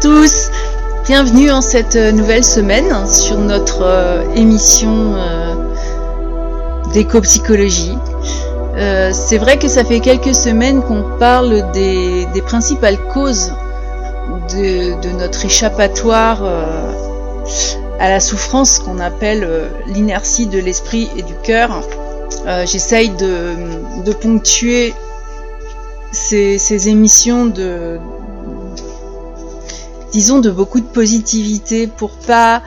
tous, bienvenue en cette euh, nouvelle semaine sur notre euh, émission euh, d'éco-psychologie. C'est vrai que ça fait quelques semaines qu'on parle des, principales causes de, notre échappatoire à la souffrance qu'on appelle l'inertie de l'esprit et du cœur. J'essaye de, ponctuer ces émissions de, disons, de beaucoup de positivité pour pas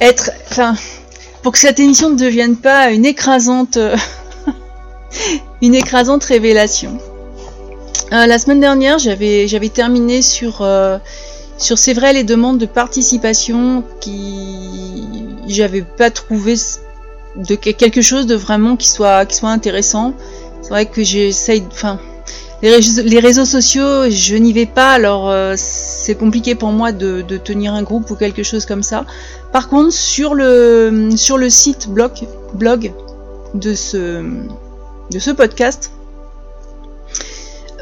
être, enfin, pour que cette émission ne devienne pas une écrasante, une écrasante révélation. Euh, la semaine dernière, j'avais j'avais terminé sur euh, sur c'est vrai les demandes de participation qui j'avais pas trouvé de quelque chose de vraiment qui soit qui soit intéressant. C'est vrai que j'essaye, enfin les réseaux, sociaux, je n'y vais pas, alors euh, c'est compliqué pour moi de, tenir un groupe ou quelque chose comme ça. Par contre, sur le, site blog, blog de, ce, podcast,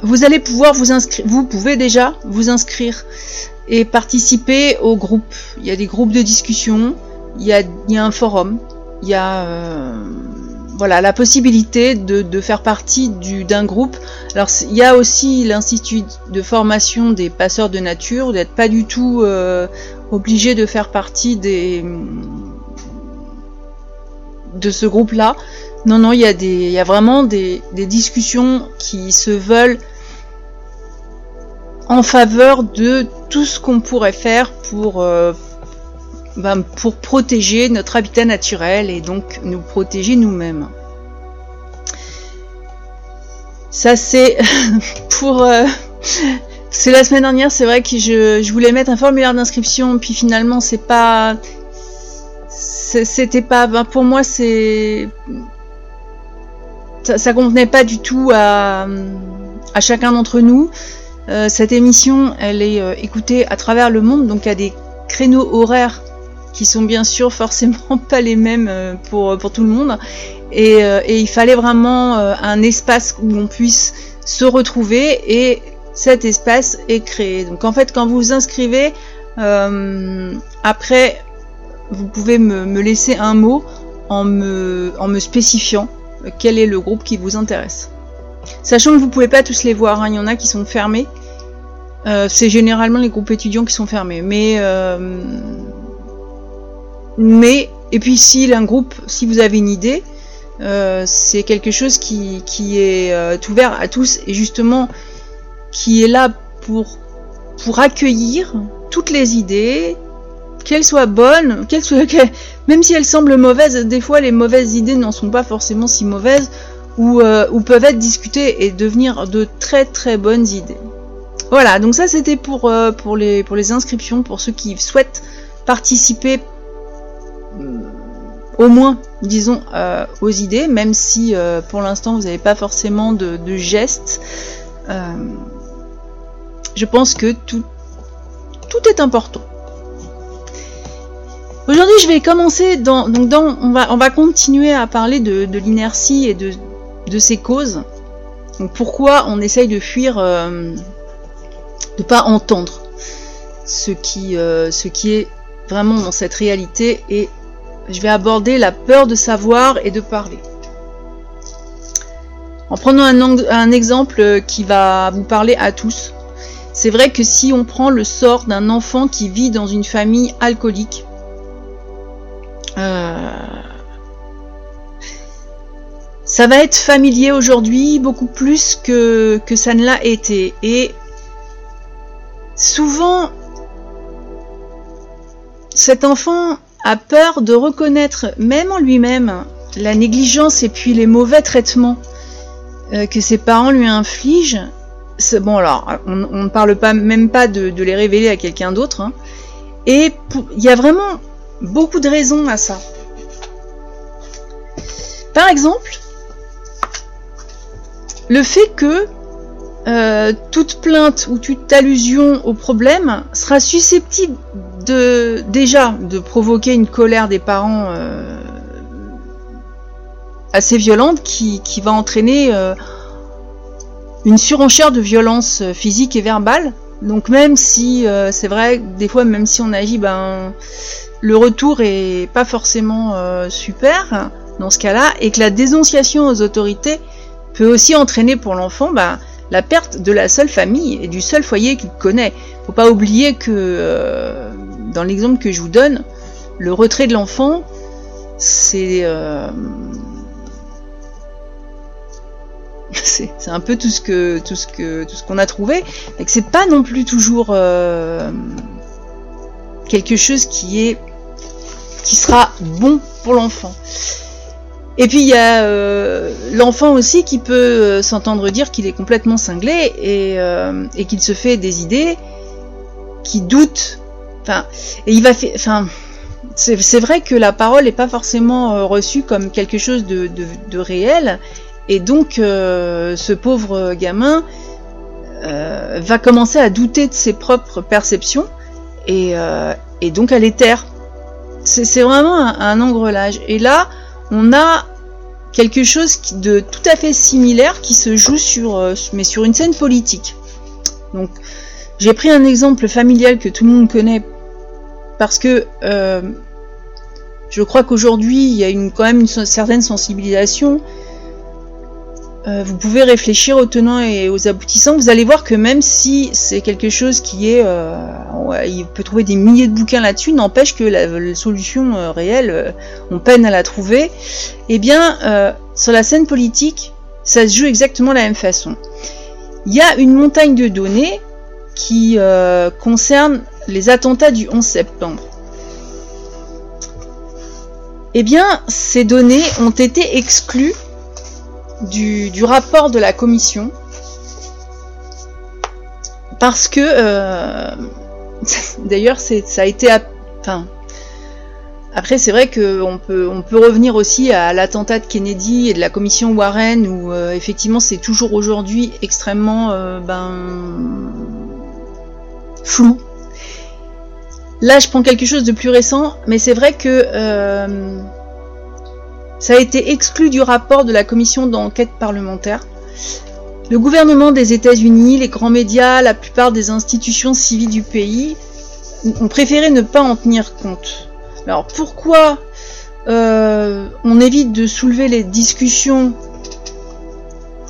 vous allez pouvoir vous inscrire, vous pouvez déjà vous inscrire et participer au groupe. Il y a des groupes de discussion, il y a, il y a un forum, il y a... Euh, voilà, la possibilité de, faire partie d'un groupe. Alors il y a aussi l'institut de formation des passeurs de nature, d'être pas du tout euh, obligé de faire partie de ce groupe-là. Non, non, il y a vraiment des, des discussions qui se veulent en faveur de tout ce qu'on pourrait faire pour euh, ben, pour protéger notre habitat naturel et donc nous protéger nous-mêmes. Ça c'est pour... Euh, c'est la semaine dernière, c'est vrai que je, voulais mettre un formulaire d'inscription, puis finalement c'est pas... C'était pas... Ben, pour moi c'est... Ça, ça, convenait pas du tout à, chacun d'entre nous. Euh, cette émission, elle est euh, écoutée à travers le monde, donc à des créneaux horaires qui sont bien sûr forcément pas les mêmes pour tout le monde. Et, euh, et il fallait vraiment euh, un espace où on puisse se retrouver et cet espace est créé. Donc en fait quand vous vous inscrivez, euh, après vous pouvez me, laisser un mot en me, spécifiant quel est le groupe qui vous intéresse. Sachant que vous pouvez pas tous les voir, hein. il y en a qui sont fermés. C'est généralement les groupes étudiants qui sont fermés. Mais mais, et puis si un groupe, si vous avez une idée, euh, c'est quelque chose qui, est euh, ouvert à tous et justement qui est là pour, accueillir toutes les idées, qu'elles soient bonnes, qu'elles soient, même si elles semblent mauvaises, des fois les mauvaises idées n'en sont pas forcément si mauvaises ou, euh, peuvent être discutées et devenir de très très bonnes idées. Voilà, donc ça c'était pour, pour, les, pour les inscriptions, pour ceux qui souhaitent participer au moins, disons, euh, aux idées, même si euh, pour l'instant vous n'avez pas forcément de, gestes. Euh, je pense que tout, tout est important. Aujourd'hui, je vais commencer dans, donc dans, on va, on va continuer à parler de, de l'inertie et de, de ses causes. Donc pourquoi on essaye de fuir, de pas entendre ce qui, ce qui est vraiment dans cette réalité et je vais aborder la peur de savoir et de parler. En prenant un, exemple qui va vous parler à tous, c'est vrai que si on prend le sort d'un enfant qui vit dans une famille alcoolique, euh, ça va être familier aujourd'hui beaucoup plus que, que ça ne l'a été. Et souvent, cet enfant a peur de reconnaître, même en lui-même, la négligence et puis les mauvais traitements euh, que ses parents lui infligent. Bon, alors, on, ne parle pas même pas de, de les révéler à quelqu'un d'autre. Hein. Et il y a vraiment beaucoup de raisons à ça. Par exemple, le fait que euh, toute plainte ou toute allusion au problème sera susceptible déjà de provoquer une colère des parents euh, assez violente qui, qui va entraîner euh, une surenchère de violence physique et verbale Donc même si euh, c'est vrai, des fois même si on agit, ben le retour est pas forcément euh, super dans ce cas-là, et que la dénonciation aux autorités peut aussi entraîner pour l'enfant ben, la perte de la seule famille et du seul foyer qu'il connaît. Faut pas oublier que euh, dans l'exemple que je vous donne, le retrait de l'enfant, c'est c'est un peu tout ce que tout ce que tout ce qu'on a trouvé et que c'est pas non plus toujours euh, quelque chose qui est qui sera bon pour l'enfant. Et puis il y a euh, l'enfant aussi qui peut euh, s'entendre dire qu'il est complètement cinglé et, et qu'il se fait des idées, qui doute. Enfin, il va. Enfin, c'est vrai que la parole n'est pas forcément reçue comme quelque chose de, réel et donc, euh, ce pauvre gamin euh, va commencer à douter de ses propres perceptions et, euh, donc à les taire. C'est vraiment un, engrenage. Et là, on a quelque chose de tout à fait similaire qui se joue sur, mais sur une scène politique. Donc, j'ai pris un exemple familial que tout le monde connaît parce que je crois qu'aujourd'hui, il y a quand même une certaine sensibilisation euh, vous pouvez réfléchir aux tenants et aux aboutissants. Vous allez voir que même si c'est quelque chose qui est, euh, il peut trouver des milliers de bouquins là-dessus, n'empêche que la, solution euh, réelle, on peine à la trouver. Eh bien, sur la scène politique, ça se joue exactement de la même façon. Il y a une montagne de données qui concerne les attentats du 11 septembre. Eh bien, ces données ont été exclues du, rapport de la commission parce que euh, d'ailleurs ça a été enfin après c'est vrai qu'on peut on peut revenir aussi à l'attentat de Kennedy et de la commission Warren où euh, effectivement c'est toujours aujourd'hui extrêmement euh, ben flou là je prends quelque chose de plus récent mais c'est vrai que ça a été exclu du rapport de la commission d'enquête parlementaire. Le gouvernement des États-Unis, les grands médias, la plupart des institutions civiles du pays ont préféré ne pas en tenir compte. Alors pourquoi euh, on évite de soulever les discussions,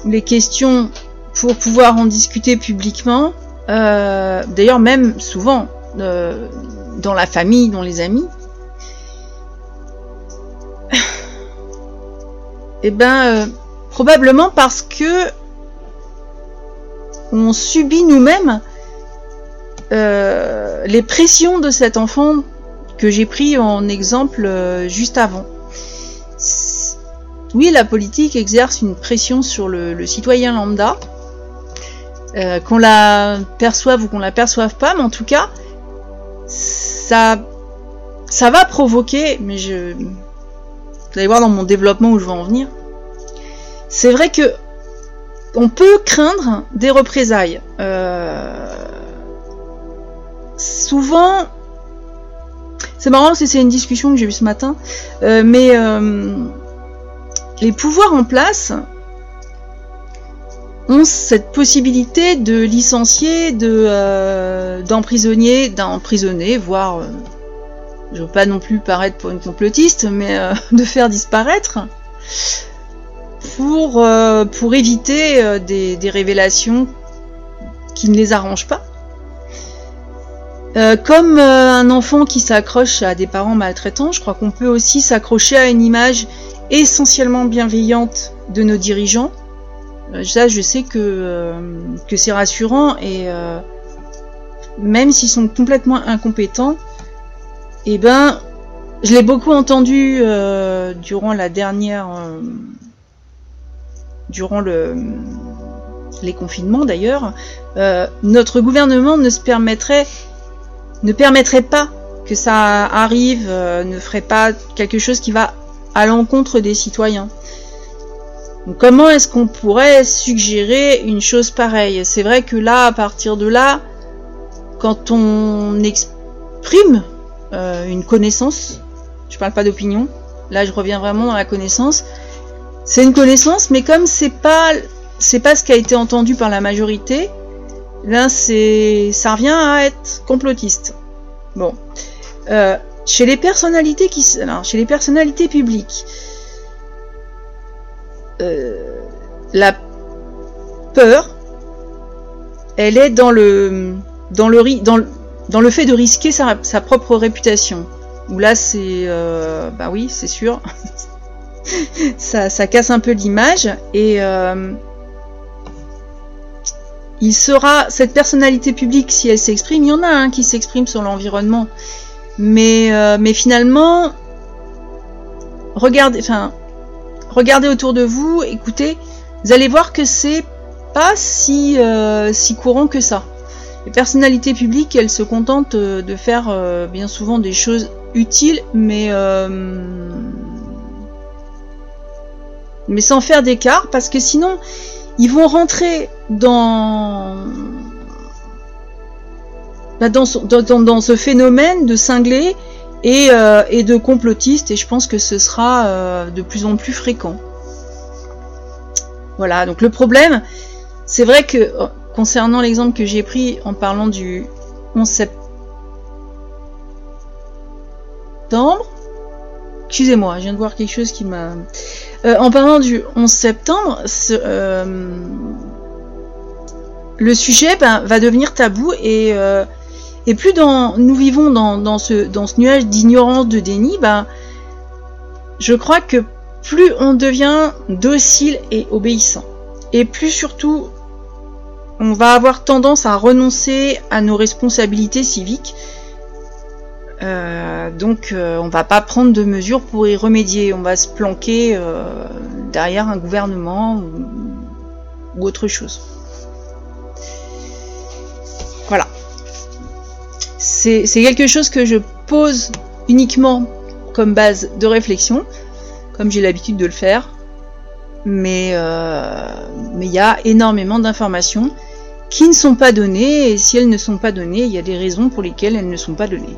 les questions pour pouvoir en discuter publiquement? Euh, D'ailleurs même souvent euh, dans la famille, dans les amis. Eh ben, euh, probablement parce que on subit nous-mêmes les pressions de cet enfant que j'ai pris en exemple juste avant. Oui, la politique exerce une pression sur le, citoyen lambda, qu'on la perçoive ou qu'on la perçoive pas, mais en tout cas, ça, ça va provoquer, mais je, vous allez voir dans mon développement où je vais en venir. C'est vrai que on peut craindre des représailles. Euh, souvent, c'est marrant parce que c'est une discussion que j'ai eue ce matin, euh, mais euh, les pouvoirs en place ont cette possibilité de licencier, de d'emprisonner, d'emprisonner, voire je veux pas non plus paraître pour une complotiste, mais euh, de faire disparaître pour, euh, pour éviter euh, des, révélations qui ne les arrangent pas. comme un enfant qui s'accroche à des parents maltraitants, je crois qu'on peut aussi s'accrocher à une image essentiellement bienveillante de nos dirigeants. Ça, je sais que, que c'est rassurant et même s'ils sont complètement incompétents, eh ben, je l'ai beaucoup entendu euh, durant la dernière, euh, durant le, les confinements d'ailleurs. Euh, notre gouvernement ne se permettrait, ne permettrait pas que ça arrive, ne ferait pas quelque chose qui va à l'encontre des citoyens. Comment est-ce qu'on pourrait suggérer une chose pareille? C'est vrai que là, à partir de là, quand on exprime euh, une connaissance. Je parle pas d'opinion. Là, je reviens vraiment dans la connaissance. C'est une connaissance, mais comme c'est pas pas ce qui a été entendu par la majorité, Là, c'est, ça revient à être complotiste. Bon, euh, chez les personnalités qui, alors, chez les personnalités publiques, euh, la peur, elle est dans le, dans le, dans dans le fait de risquer sa, propre réputation. Où là, c'est, euh, bah oui, c'est sûr, ça, ça, casse un peu l'image et euh, il sera cette personnalité publique si elle s'exprime. Il y en a un qui s'exprime sur l'environnement, mais mais finalement, regardez, enfin, regardez autour de vous, écoutez, vous allez voir que c'est pas si euh, si courant que ça. Les personnalités publiques, elles se contentent euh, de faire euh, bien souvent des choses utiles, mais mais sans faire d'écart, parce que sinon, ils vont rentrer dans bah, dans, dans, ce phénomène de cinglés et, euh, et, de complotistes, et je pense que ce sera euh, de plus en plus fréquent. Voilà, donc le problème, c'est vrai que concernant l'exemple que j'ai pris en parlant du 11 septembre, excusez-moi, je viens de voir quelque chose qui m'a... Euh, en parlant du 11 septembre, euh, le sujet ben, va devenir tabou et, euh, et plus nous vivons dans, ce, nuage d'ignorance, de déni, ben, je crois que plus on devient docile et obéissant, et plus surtout on va avoir tendance à renoncer à nos responsabilités civiques. Euh, donc euh, on va pas prendre de mesures pour y remédier, on va se planquer euh, derrière un gouvernement ou, ou autre chose. Voilà. C'est quelque chose que je pose uniquement comme base de réflexion, comme j'ai l'habitude de le faire. Mais mais il y a énormément d'informations qui ne sont pas données, et si elles ne sont pas données, il y a des raisons pour lesquelles elles ne sont pas données.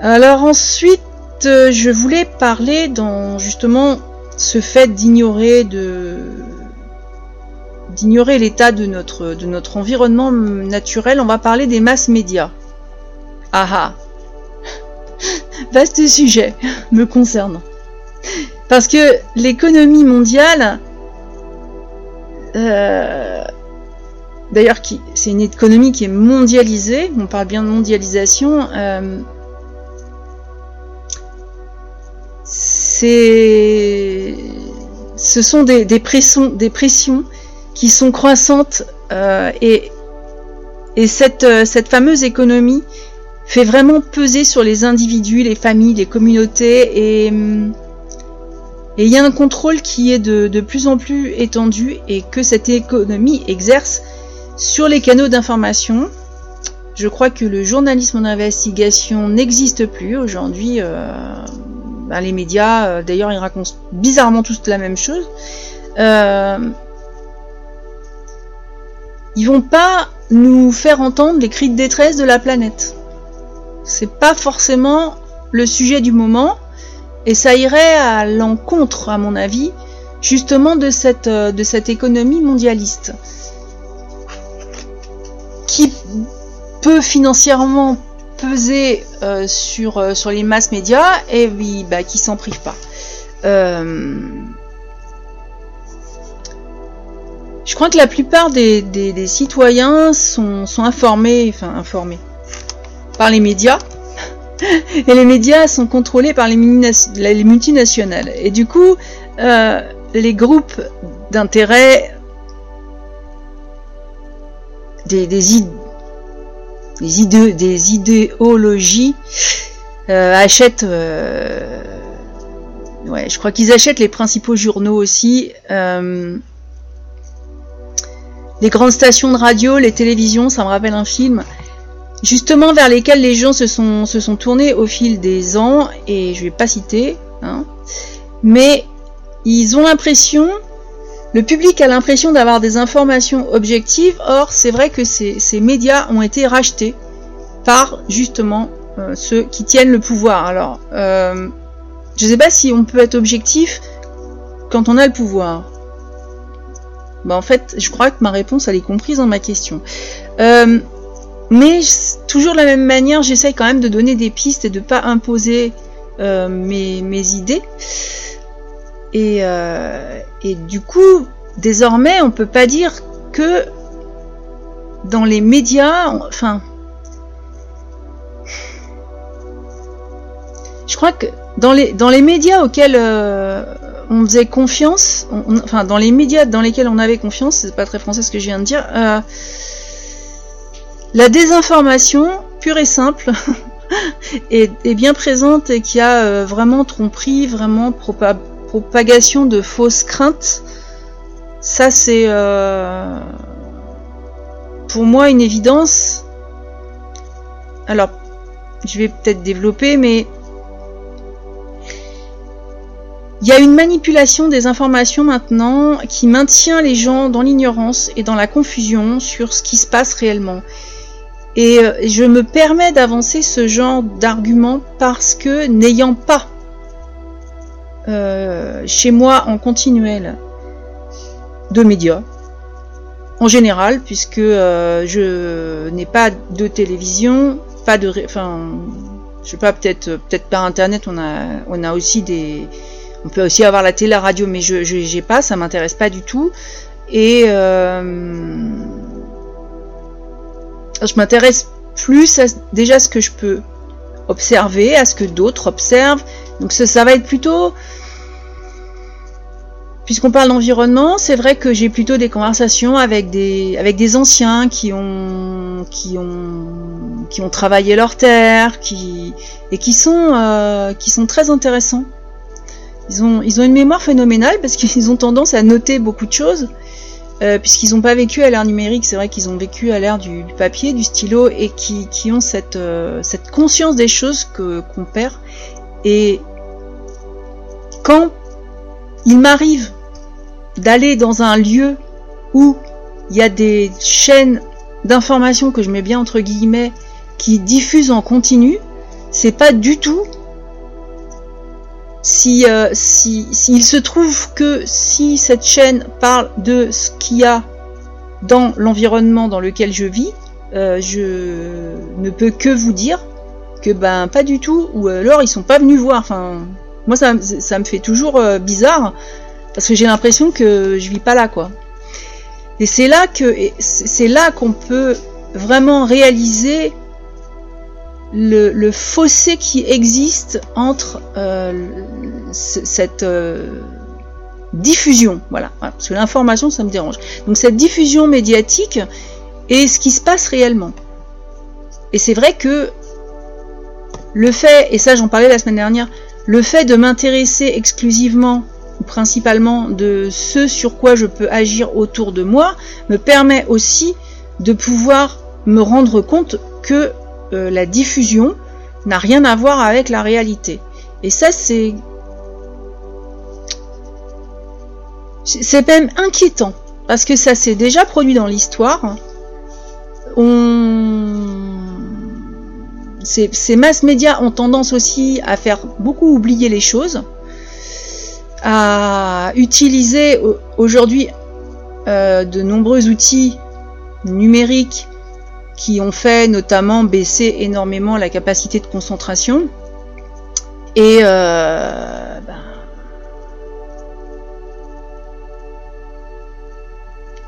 Alors ensuite, euh, je voulais parler dans justement ce fait d'ignorer de d'ignorer l'état de notre de notre environnement naturel. On va parler des masses médias. Ah ah. Vaste sujet me concernant. Parce que l'économie mondiale euh, d'ailleurs, c'est une économie qui est mondialisée. On parle bien de mondialisation. Euh, c'est, ce sont des pressions qui sont croissantes euh, et, et cette, fameuse économie fait vraiment peser sur les individus, les familles, les communautés et il y a un contrôle qui est de, plus en plus étendu et que cette économie exerce sur les canaux d'information. Je crois que le journalisme d'investigation n'existe plus aujourd'hui. Euh, ben les médias, euh, d'ailleurs, ils racontent bizarrement tous la même chose. Euh, ils vont pas nous faire entendre les cris de détresse de la planète. C'est pas forcément le sujet du moment. Et ça irait à l'encontre, à mon avis, justement de cette, euh, de cette économie mondialiste qui peut financièrement peser euh, sur, euh, sur les masses médias et oui, bah, qui s'en prive pas. Je crois que la plupart des, des, des citoyens sont, sont, informés, enfin informés par les médias et les médias sont contrôlés par les, multinationales. Et du coup, euh, les groupes d'intérêt, des, des, des, des idéologies, euh, achètent... Euh, ouais, je crois qu'ils achètent les principaux journaux aussi. Euh, les grandes stations de radio, les télévisions, ça me rappelle un film justement vers lesquels les gens se sont, se sont tournés au fil des ans, et je vais pas citer, hein, mais ils ont l'impression, le public a l'impression d'avoir des informations objectives, or c'est vrai que ces, médias ont été rachetés par justement euh, ceux qui tiennent le pouvoir. Alors, euh, je sais pas si on peut être objectif quand on a le pouvoir. Bah, en fait, je crois que ma réponse, elle est comprise dans ma question. Euh, mais toujours de la même manière, j'essaye quand même de donner des pistes et de ne pas imposer euh, mes, idées. Et, euh, et, du coup, désormais, on peut pas dire que dans les médias, enfin, je crois que dans les, dans les médias auxquels on faisait confiance, enfin dans les médias dans lesquels on avait confiance, c'est pas très français ce que je viens de dire, euh, la désinformation pure et simple est, bien présente et qui a euh, vraiment tromperie, vraiment propagation de fausses craintes. Ça c'est pour moi une évidence. Alors, je vais peut-être développer, mais il y a une manipulation des informations maintenant qui maintient les gens dans l'ignorance et dans la confusion sur ce qui se passe réellement. Et euh, je me permets d'avancer ce genre d'argument parce que n'ayant pas euh, chez moi en continuel de médias, en général, puisque euh, je n'ai pas de télévision, pas de, enfin, je sais pas, peut-être, peut-être par internet, on a, on a aussi des, on peut aussi avoir la télé, la radio, mais je n'ai pas, ça m'intéresse pas du tout. Et euh, je m'intéresse plus à déjà ce que je peux observer, à ce que d'autres observent. Donc ça, va être plutôt Puisqu'on parle d'environnement, c'est vrai que j'ai plutôt des conversations avec des, anciens qui ont, travaillé leur terre, et euh, qui sont très intéressants. Ils ont, une mémoire phénoménale parce qu'ils ont tendance à noter beaucoup de choses, euh, puisqu'ils n'ont pas vécu à l'ère numérique, c'est vrai qu'ils ont vécu à l'ère du, papier, du stylo, et qui, ont cette, euh, cette conscience des choses que qu'on perd. Et quand il m'arrive d'aller dans un lieu où il y a des chaînes d'informations que je mets bien entre guillemets qui diffusent en continu, c'est pas du tout si, euh, se trouve que si cette chaîne parle de ce qu'il y a dans l'environnement dans lequel je vis, euh, je ne peux que vous dire que ben pas du tout, ou alors ils sont pas venus voir. Enfin, moi ça, ça me fait toujours euh, bizarre parce que j'ai l'impression que je vis pas là quoi. Et c'est là que c'est là qu'on peut vraiment réaliser le, fossé qui existe entre euh, cette euh, diffusion, voilà, parce que l'information ça me dérange. Donc cette diffusion médiatique et ce qui se passe réellement. Et c'est vrai que le fait, et ça j'en parlais la semaine dernière, le fait de m'intéresser exclusivement ou principalement de ce sur quoi je peux agir autour de moi me permet aussi de pouvoir me rendre compte que euh, la diffusion n'a rien à voir avec la réalité. Et ça, c'est. C'est même inquiétant, parce que ça s'est déjà produit dans l'histoire. Ces masses médias ont tendance aussi à faire beaucoup oublier les choses, à utiliser aujourd'hui euh, de nombreux outils numériques qui ont fait notamment baisser énormément la capacité de concentration. Et euh, ben,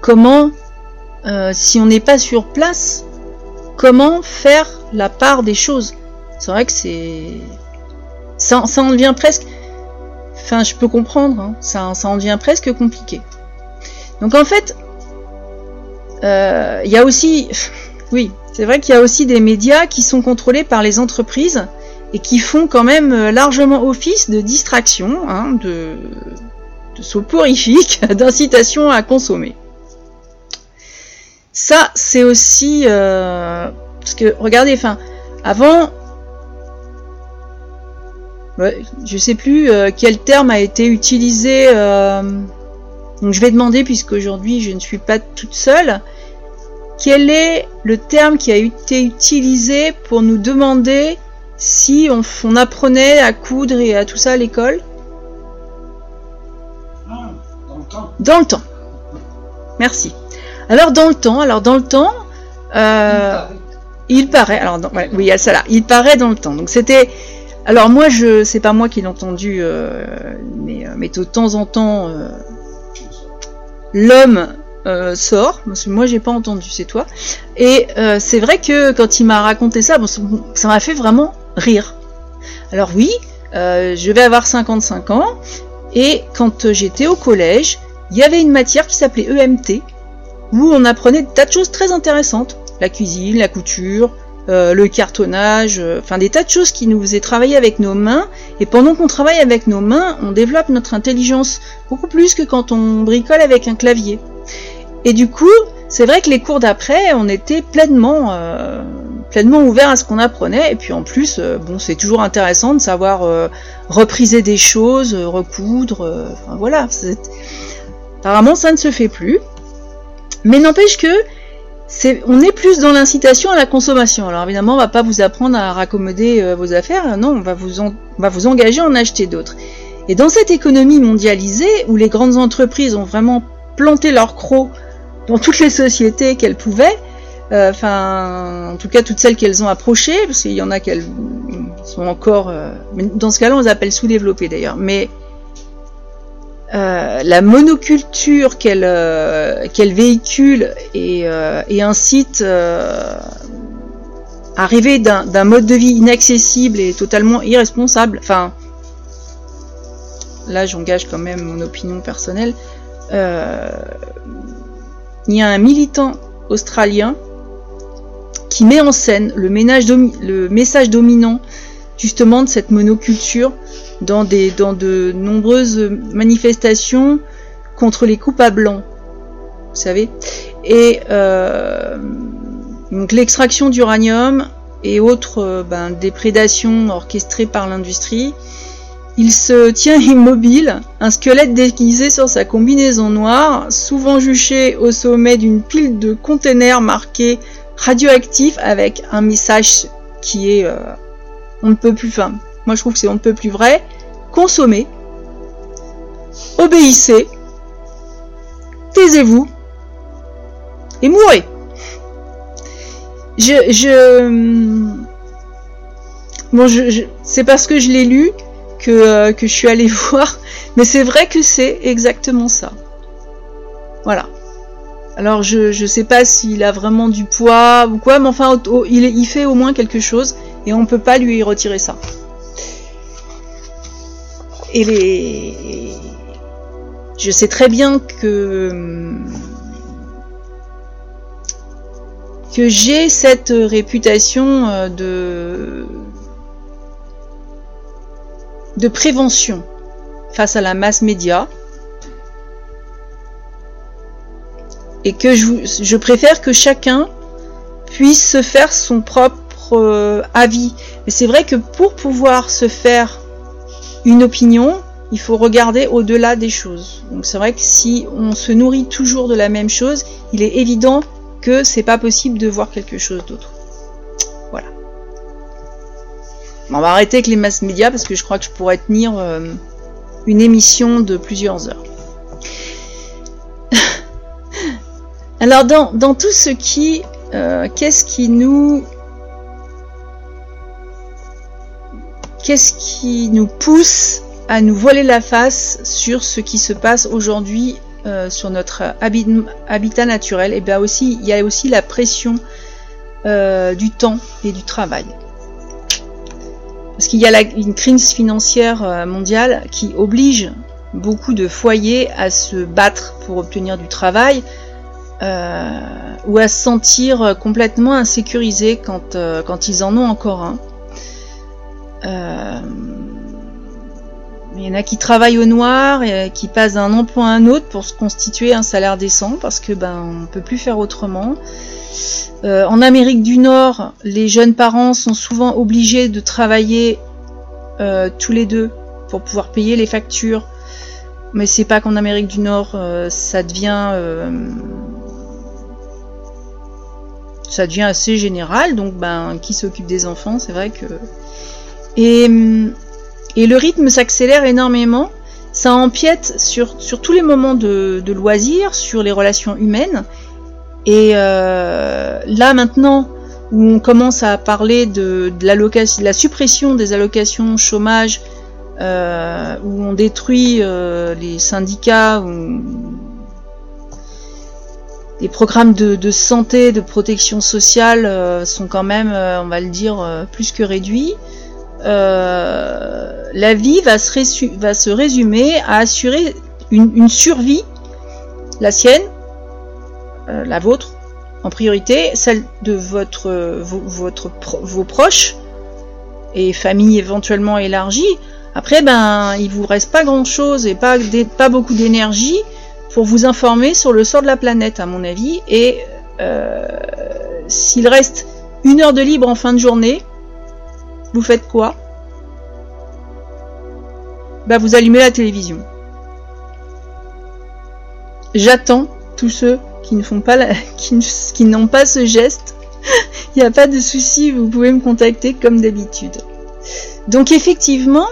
comment, euh, si on n'est pas sur place, comment faire la part des choses? C'est vrai que c'est... Ça, ça, en devient presque... Enfin, je peux comprendre, hein. ça, ça en devient presque compliqué. Donc en fait, euh, il y a aussi... Oui, c'est vrai qu'il y a aussi des médias qui sont contrôlés par les entreprises et qui font quand même euh, largement office de distraction, hein, de, de soporifique, d'incitation à consommer. Ça, c'est aussi euh, parce que regardez, avant, ouais, je sais plus euh, quel terme a été utilisé. donc je vais demander puisque aujourd'hui je ne suis pas toute seule. Quel est le terme qui a été utilisé pour nous demander si on, apprenait à coudre et à tout ça à l'école? Dans le temps. Dans le temps. Merci. Alors dans le temps, alors dans le temps, euh, il paraît. Alors oui, il y ça là. Il paraît dans le temps. Donc c'était. Alors moi, je, c'est pas moi qui l'ai entendu, euh, mais, mais de temps en temps, l'homme sort. Moi, j'ai pas entendu, c'est toi. Et c'est vrai que quand il m'a raconté ça, bon, ça m'a fait vraiment rire. Alors oui, je vais avoir 55 ans et quand j'étais au collège, il y avait une matière qui s'appelait EMT, où on apprenait des tas de choses très intéressantes. La cuisine, la couture, euh, le cartonnage, euh, enfin des tas de choses qui nous faisaient travailler avec nos mains. Et pendant qu'on travaille avec nos mains, on développe notre intelligence beaucoup plus que quand on bricole avec un clavier. Et du coup, c'est vrai que les cours d'après, on était pleinement, euh, pleinement ouvert à ce qu'on apprenait. Et puis en plus, euh, bon, c'est toujours intéressant de savoir euh, repriser des choses, euh, recoudre. enfin voilà. Apparemment, ça ne se fait plus. Mais n'empêche que c'est, on est plus dans l'incitation à la consommation. Alors évidemment, on va pas vous apprendre à raccommoder vos affaires. Non, on va vous, on va vous engager à en acheter d'autres. Et dans cette économie mondialisée, où les grandes entreprises ont vraiment planté leur croc dans toutes les sociétés qu'elles pouvaient, euh, enfin, en tout cas, toutes celles qu'elles ont approchées, parce qu'il y en a qu'elles sont encore. Euh, dans ce cas-là, on les appelle sous-développées d'ailleurs. Mais euh, la monoculture qu'elle qu'elle véhicule et, et incite à rêver d'un mode de vie inaccessible et totalement irresponsable. Enfin, là, j'engage quand même mon opinion personnelle. Il y a un militant australien qui met en scène le, message dominant justement de cette monoculture dans, de nombreuses manifestations contre les coupables blancs. Vous savez Et euh, donc l'extraction d'uranium et autres euh, ben, déprédations orchestrées par l'industrie. Il se tient immobile, un squelette déguisé sur sa combinaison noire, souvent juché au sommet d'une pile de containers marqués radioactif avec un message qui est euh, on ne peut plus, enfin, moi je trouve que c'est on ne peut plus vrai. Consommez, obéissez, taisez-vous et mourrez. Je, je, bon, je, c'est parce que je l'ai lu que, euh, que je suis allée voir, mais c'est vrai que c'est exactement ça. Voilà. Alors je ne sais pas s'il a vraiment du poids ou quoi, mais enfin il, il, fait au moins quelque chose et on ne peut pas lui retirer ça. Et les... Je sais très bien que que j'ai cette réputation euh, de de prévention face à la masse média et que je, préfère que chacun puisse se faire son propre euh, avis. Mais c'est vrai que pour pouvoir se faire une opinion, il faut regarder au-delà des choses. Donc c'est vrai que si on se nourrit toujours de la même chose, il est évident que c'est pas possible de voir quelque chose d'autre. On va arrêter avec les masses médias parce que je crois que je pourrais tenir euh, une émission de plusieurs heures. Alors dans, tout ce qui... Euh, qu'est-ce qui nous... Qu'est-ce qui nous pousse à nous voiler la face sur ce qui se passe aujourd'hui euh, sur notre habitat naturel Et eh bien aussi, il y a aussi la pression du temps et du travail. Parce qu'il y a une crise financière mondiale qui oblige beaucoup de foyers à se battre pour obtenir du travail, euh, ou à se sentir complètement insécurisés quand, euh, quand ils en ont encore un. Euh, il y en a qui travaillent au noir et qui passent d'un emploi à un autre pour se constituer un salaire décent parce que ben on peut plus faire autrement. en Amérique du Nord, les jeunes parents sont souvent obligés de travailler tous les deux pour pouvoir payer les factures. Mais c'est pas qu'en Amérique du Nord ça devient ça devient assez général. Donc, ben, qui s'occupe des enfants, c'est vrai que. Et, et le rythme s'accélère énormément. ça empiète sur, sur tous les moments de, loisirs, sur les relations humaines. Et euh, là maintenant, où on commence à parler de, la suppression des allocations chômage, euh, où on détruit euh, les syndicats, où les programmes de, santé, de protection sociale sont quand même, on va le dire, plus que réduits. La vie va se, résumer à assurer une, survie, la sienne, la vôtre, en priorité, celle de votre, vos, proches et famille éventuellement élargie. Après, ben, il vous reste pas grand chose et pas, beaucoup d'énergie pour vous informer sur le sort de la planète, à mon avis. Et euh, s'il reste une heure de libre en fin de journée, vous faites quoi? Bah, vous allumez la télévision. J'attends tous ceux qui ne font pas qui, n'ont pas ce geste. Il n'y a pas de souci, vous pouvez me contacter comme d'habitude. Donc effectivement,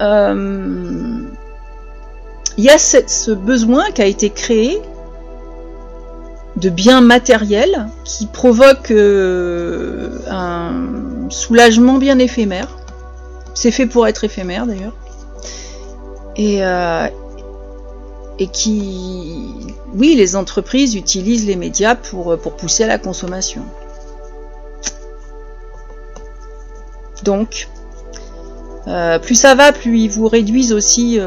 euh, il y a ce besoin qui a été créé de biens matériels qui provoque euh, un soulagement bien éphémère. C'est fait pour être éphémère d'ailleurs. Et, euh, qui, oui, les entreprises utilisent les médias pour, pousser à la consommation. Donc, euh, plus ça va, plus ils vous réduisent aussi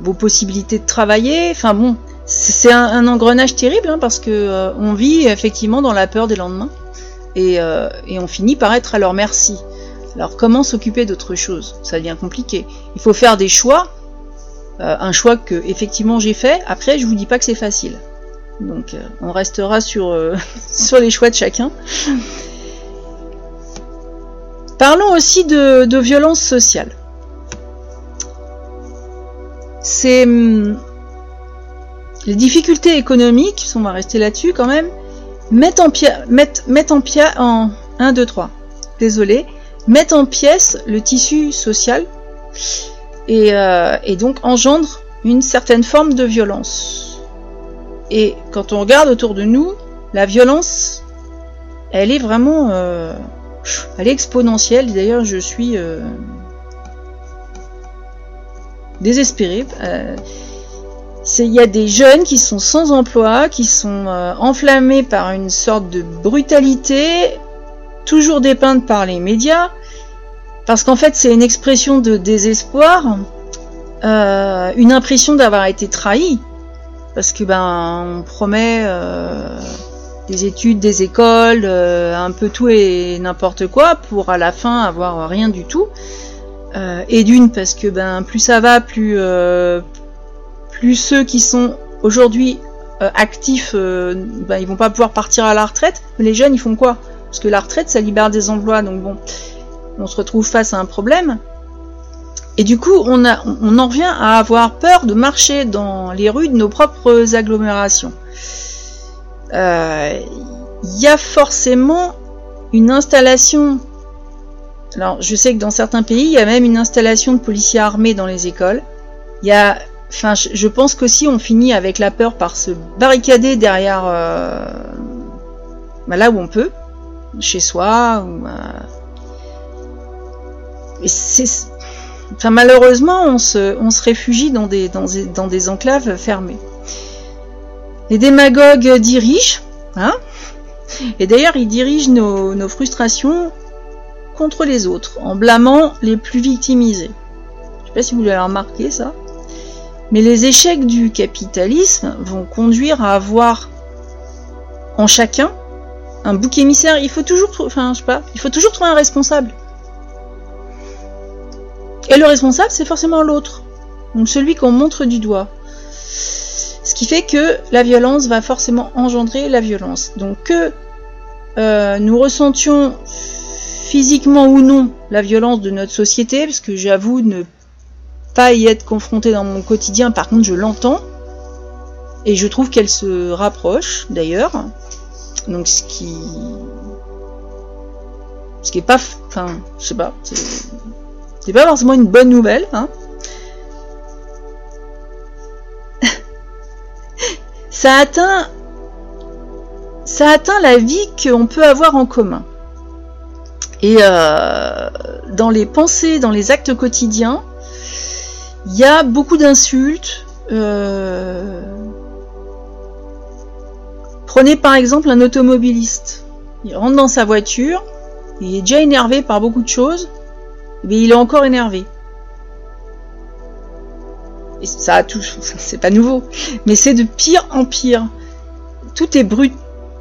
vos possibilités de travailler. Enfin bon, c'est un, engrenage terrible hein, parce que euh, on vit effectivement dans la peur des lendemains et, et, on finit par être à leur merci. Alors comment s'occuper d'autre chose? Ça devient compliqué. Il faut faire des choix. un choix que effectivement j'ai fait. Après, je vous dis pas que c'est facile. Donc on restera sur, les choix de chacun. Parlons aussi de, de violence sociale. C'est hum, les difficultés économiques, on va rester là-dessus quand même, mettent en pièce, en pièce, en 1, 2, 3, désolé, mettent en pièce le tissu social et, euh, et donc engendrent une certaine forme de violence. Et quand on regarde autour de nous, la violence, elle est vraiment euh, elle est exponentielle. D'ailleurs, je suis euh, désespérée. Il y a des jeunes qui sont sans emploi, qui sont euh, enflammés par une sorte de brutalité, toujours dépeinte par les médias, parce qu'en fait c'est une expression de désespoir, euh, une impression d'avoir été trahi, parce que ben on promet euh, des études, des écoles, un peu tout et n'importe quoi, pour à la fin avoir rien du tout. Et d'une parce que ben plus ça va, plus plus ceux qui sont aujourd'hui euh, actifs, euh, ben, ils vont pas pouvoir partir à la retraite. Mais les jeunes, ils font quoi? Parce que la retraite, ça libère des emplois, donc bon, on se retrouve face à un problème. Et du coup, on, en revient à avoir peur de marcher dans les rues de nos propres agglomérations il euh, y a forcément une installation. Alors, je sais que dans certains pays, il y a même une installation de policiers armés dans les écoles. Il y a, enfin, je pense qu'aussi on finit avec la peur par se barricader derrière, euh, bah, là où on peut, chez soi. Euh, et c'est, enfin, malheureusement, on se, réfugie dans des enclaves fermées. Les démagogues dirigent, hein et d'ailleurs ils dirigent nos, nos, frustrations contre les autres, en blâmant les plus victimisés. Je sais pas si vous l'avez remarqué ça. Mais les échecs du capitalisme vont conduire à avoir en chacun un bouc émissaire. Il faut toujours, enfin, je sais pas, il faut toujours trouver un responsable. Et le responsable, c'est forcément l'autre. Donc celui qu'on montre du doigt. Ce qui fait que la violence va forcément engendrer la violence. Donc que euh, nous ressentions physiquement ou non la violence de notre société, parce que j'avoue ne pas y être confrontée dans mon quotidien, par contre je l'entends. Et je trouve qu'elle se rapproche d'ailleurs. Donc ce qui. Ce qui est pas. Enfin, je sais pas. C'est pas forcément une bonne nouvelle, hein. ça atteint. Ça atteint la vie qu'on peut avoir en commun. Et euh, dans les pensées, dans les actes quotidiens, il y a beaucoup d'insultes. Euh, prenez par exemple un automobiliste. Il rentre dans sa voiture, il est déjà énervé par beaucoup de choses, mais il est encore énervé. Et ça c'est pas nouveau, mais c'est de pire en pire. Tout est brut.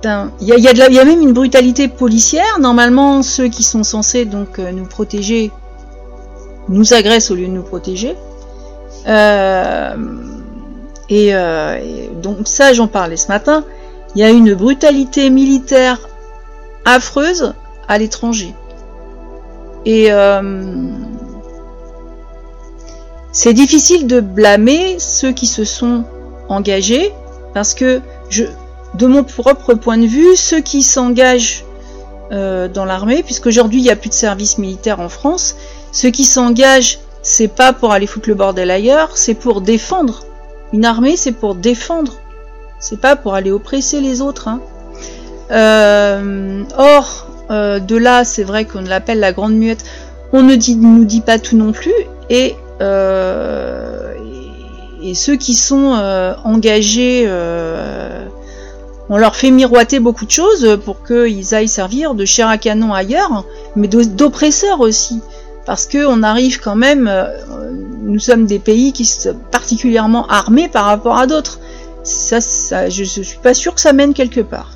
Il y a, il y a même une brutalité policière. Normalement, ceux qui sont censés donc euh, nous protéger nous agressent au lieu de nous protéger. Euh, et, euh, et, donc ça, j'en parlais ce matin. Il y a une brutalité militaire affreuse à l'étranger. Et c'est difficile de blâmer ceux qui se sont engagés parce que de mon propre point de vue, ceux qui s'engagent euh, dans l'armée, puisqu'aujourd'hui il n'y a plus de service militaire en France, ceux qui s'engagent, c'est pas pour aller foutre le bordel ailleurs, c'est pour défendre. Une armée, c'est pour défendre. C'est pas pour aller oppresser les autres. Hein. Euh, or, euh, de là, c'est vrai qu'on l'appelle la grande muette. On ne nous dit pas tout non plus, et euh, et, ceux qui sont engagés, on leur fait miroiter beaucoup de choses pour qu'ils aillent servir de chair à canon ailleurs, mais d'oppresseurs aussi. Parce qu'on arrive quand même, nous sommes des pays qui sont particulièrement armés par rapport à d'autres. Ça, je, je suis pas sûr que ça mène quelque part.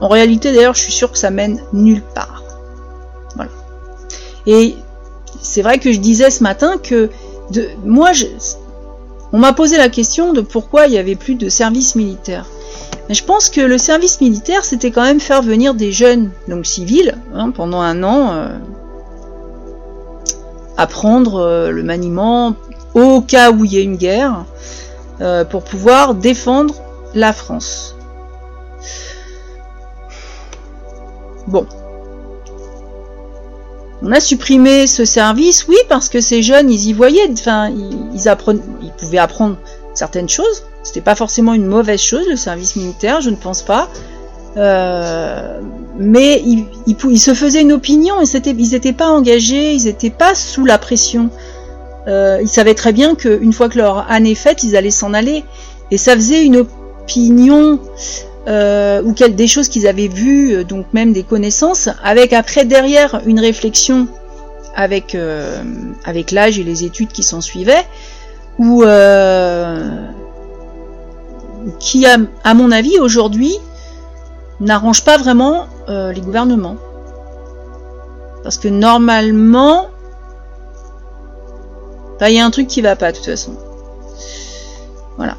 En réalité, d'ailleurs, je suis sûr que ça mène nulle part. Voilà. Et c'est vrai que je disais ce matin que moi, je, on m'a posé la question de pourquoi il n'y avait plus de service militaire. Mais je pense que le service militaire, c'était quand même faire venir des jeunes, donc civils, hein, pendant un an, euh, apprendre euh, le maniement au cas où il y a une guerre, euh, pour pouvoir défendre la France. Bon, on a supprimé ce service, oui, parce que ces jeunes, ils y voyaient, enfin, ils, ils pouvaient apprendre certaines choses. C'était pas forcément une mauvaise chose, le service militaire, je ne pense pas. Euh, mais ils, se faisaient une opinion, ils n'étaient pas engagés, ils n'étaient pas sous la pression. Euh, ils savaient très bien qu'une fois que leur année est faite, ils allaient s'en aller. Et ça faisait une opinion euh, ou des choses qu'ils avaient vues, donc même des connaissances, avec après derrière une réflexion avec, avec l'âge et les études qui s'en suivaient, ou qui, à, mon avis, aujourd'hui, n'arrange pas vraiment les gouvernements. Parce que normalement, bah, il y a un truc qui va pas de toute façon. Voilà.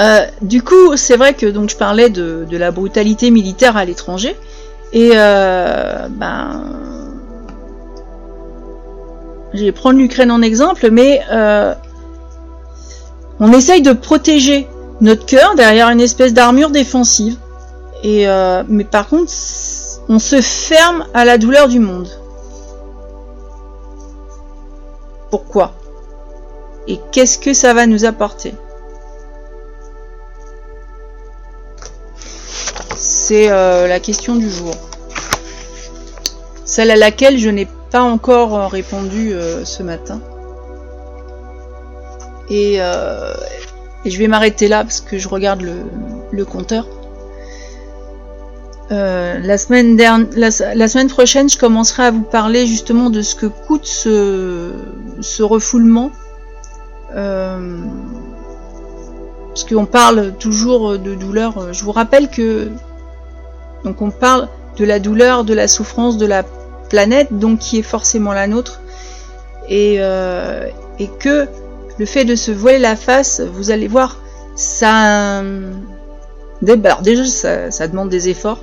Euh, du coup, c'est vrai que donc je parlais de, la brutalité militaire à l'étranger, et euh, ben, je vais prendre l'Ukraine en exemple, mais euh, on essaye de protéger notre cœur derrière une espèce d'armure défensive, et mais par contre, on se ferme à la douleur du monde. Pourquoi? Et qu'est-ce que ça va nous apporter? C'est euh, la question du jour. Celle à laquelle je n'ai pas encore euh, répondu euh, ce matin. Et, je vais m'arrêter là parce que je regarde le, compteur. La, semaine la, semaine prochaine, je commencerai à vous parler justement de ce que coûte ce, refoulement. parce qu'on parle toujours de douleur. Je vous rappelle que donc on parle de la douleur, de la souffrance de la planète, donc qui est forcément la nôtre. Et, euh, que le fait de se voiler la face, vous allez voir, ça... Alors déjà, ça, demande des efforts,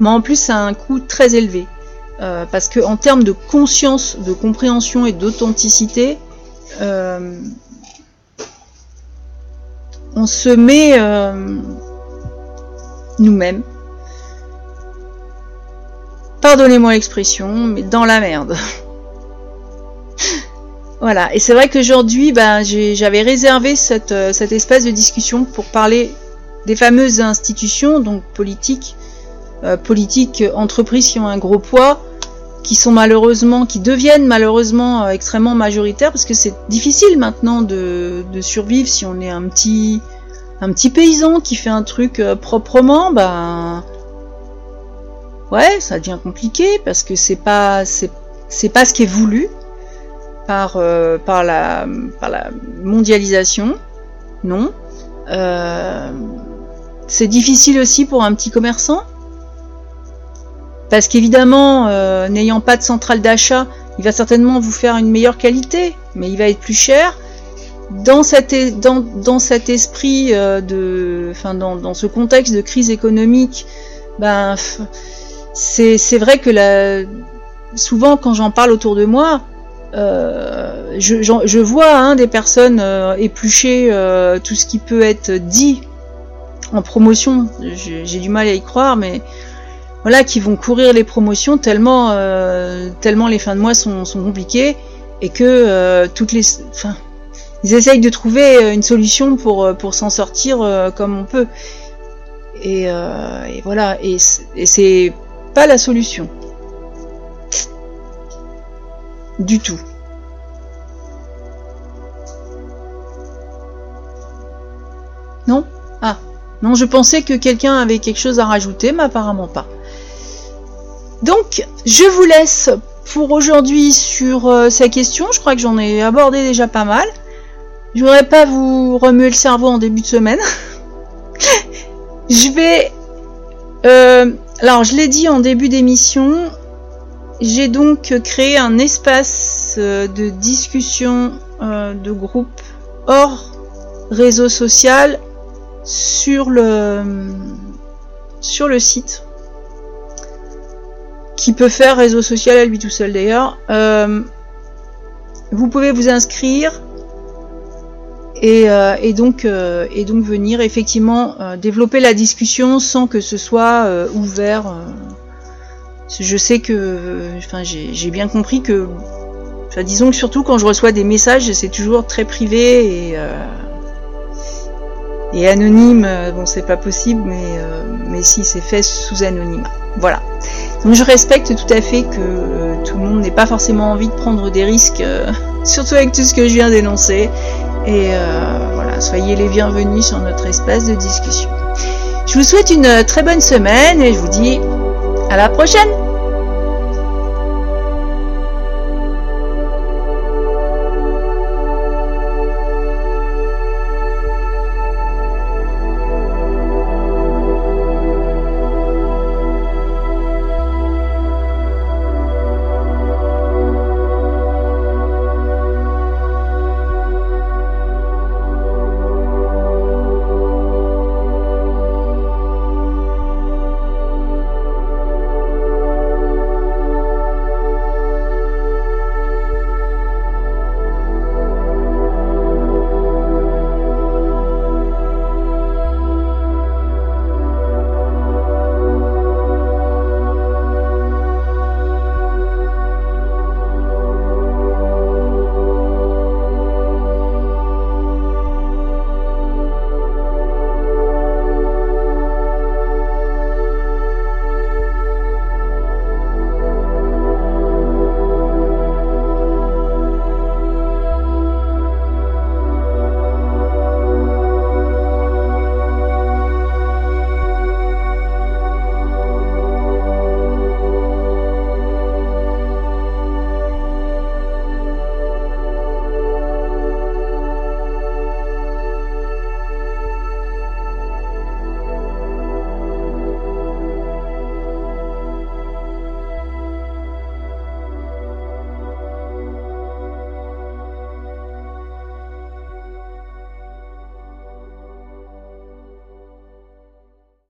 mais en plus, a un coût très élevé. Euh, parce que en termes de conscience, de compréhension et d'authenticité, euh, on se met nous-mêmes pardonnez-moi l'expression, mais dans la merde. Voilà, et c'est vrai qu'aujourd'hui, ben, j'avais réservé euh, cet espace de discussion pour parler des fameuses institutions, donc politiques, euh, politiques, entreprises qui ont un gros poids, qui sont malheureusement, qui deviennent malheureusement euh, extrêmement majoritaires, parce que c'est difficile maintenant de, de, survivre si on est un petit, un petit paysan qui fait un truc proprement, ben ouais, ça devient compliqué parce que c'est pas, c'est pas ce qui est voulu par, euh, par, la, par la mondialisation, non. Euh, c'est difficile aussi pour un petit commerçant, parce qu'évidemment, euh, n'ayant pas de centrale d'achat, il va certainement vous faire une meilleure qualité, mais il va être plus cher. Dans cet, esprit enfin dans, ce contexte de crise économique, ben c'est vrai que souvent quand j'en parle autour de moi, euh, je, vois hein, des personnes euh, éplucher euh, tout ce qui peut être dit en promotion. J'ai du mal à y croire, mais voilà, qui vont courir les promotions tellement, tellement les fins de mois sont, sont compliquées et que toutes les, enfin, ils essayent de trouver une solution pour pour s'en sortir comme on peut. Et, et voilà, et c'est pas la solution. Du tout. Non? Ah, non, je pensais que quelqu'un avait quelque chose à rajouter, mais apparemment pas. Donc, je vous laisse pour aujourd'hui sur euh, ces questions. Je crois que j'en ai abordé déjà pas mal. Je voudrais pas vous remuer le cerveau en début de semaine. je vais... Euh, alors, je l'ai dit en début d'émission, j'ai donc créé un espace euh, de discussion euh, de groupe hors réseau social sur le, sur le site qui peut faire réseau social à lui tout seul d'ailleurs. Euh, vous pouvez vous inscrire et, donc, et donc venir effectivement développer la discussion sans que ce soit ouvert je sais que, enfin, j'ai bien compris que, enfin, disons que surtout quand je reçois des messages, c'est toujours très privé et euh, anonyme. Bon, c'est pas possible, mais euh, mais si c'est fait sous anonymat. Voilà. Donc je respecte tout à fait que euh, tout le monde n'ait pas forcément envie de prendre des risques, surtout avec tout ce que je viens d'énoncer. Et voilà, soyez les bienvenus sur notre espace de discussion. Je vous souhaite une très bonne semaine et je vous dis à la prochaine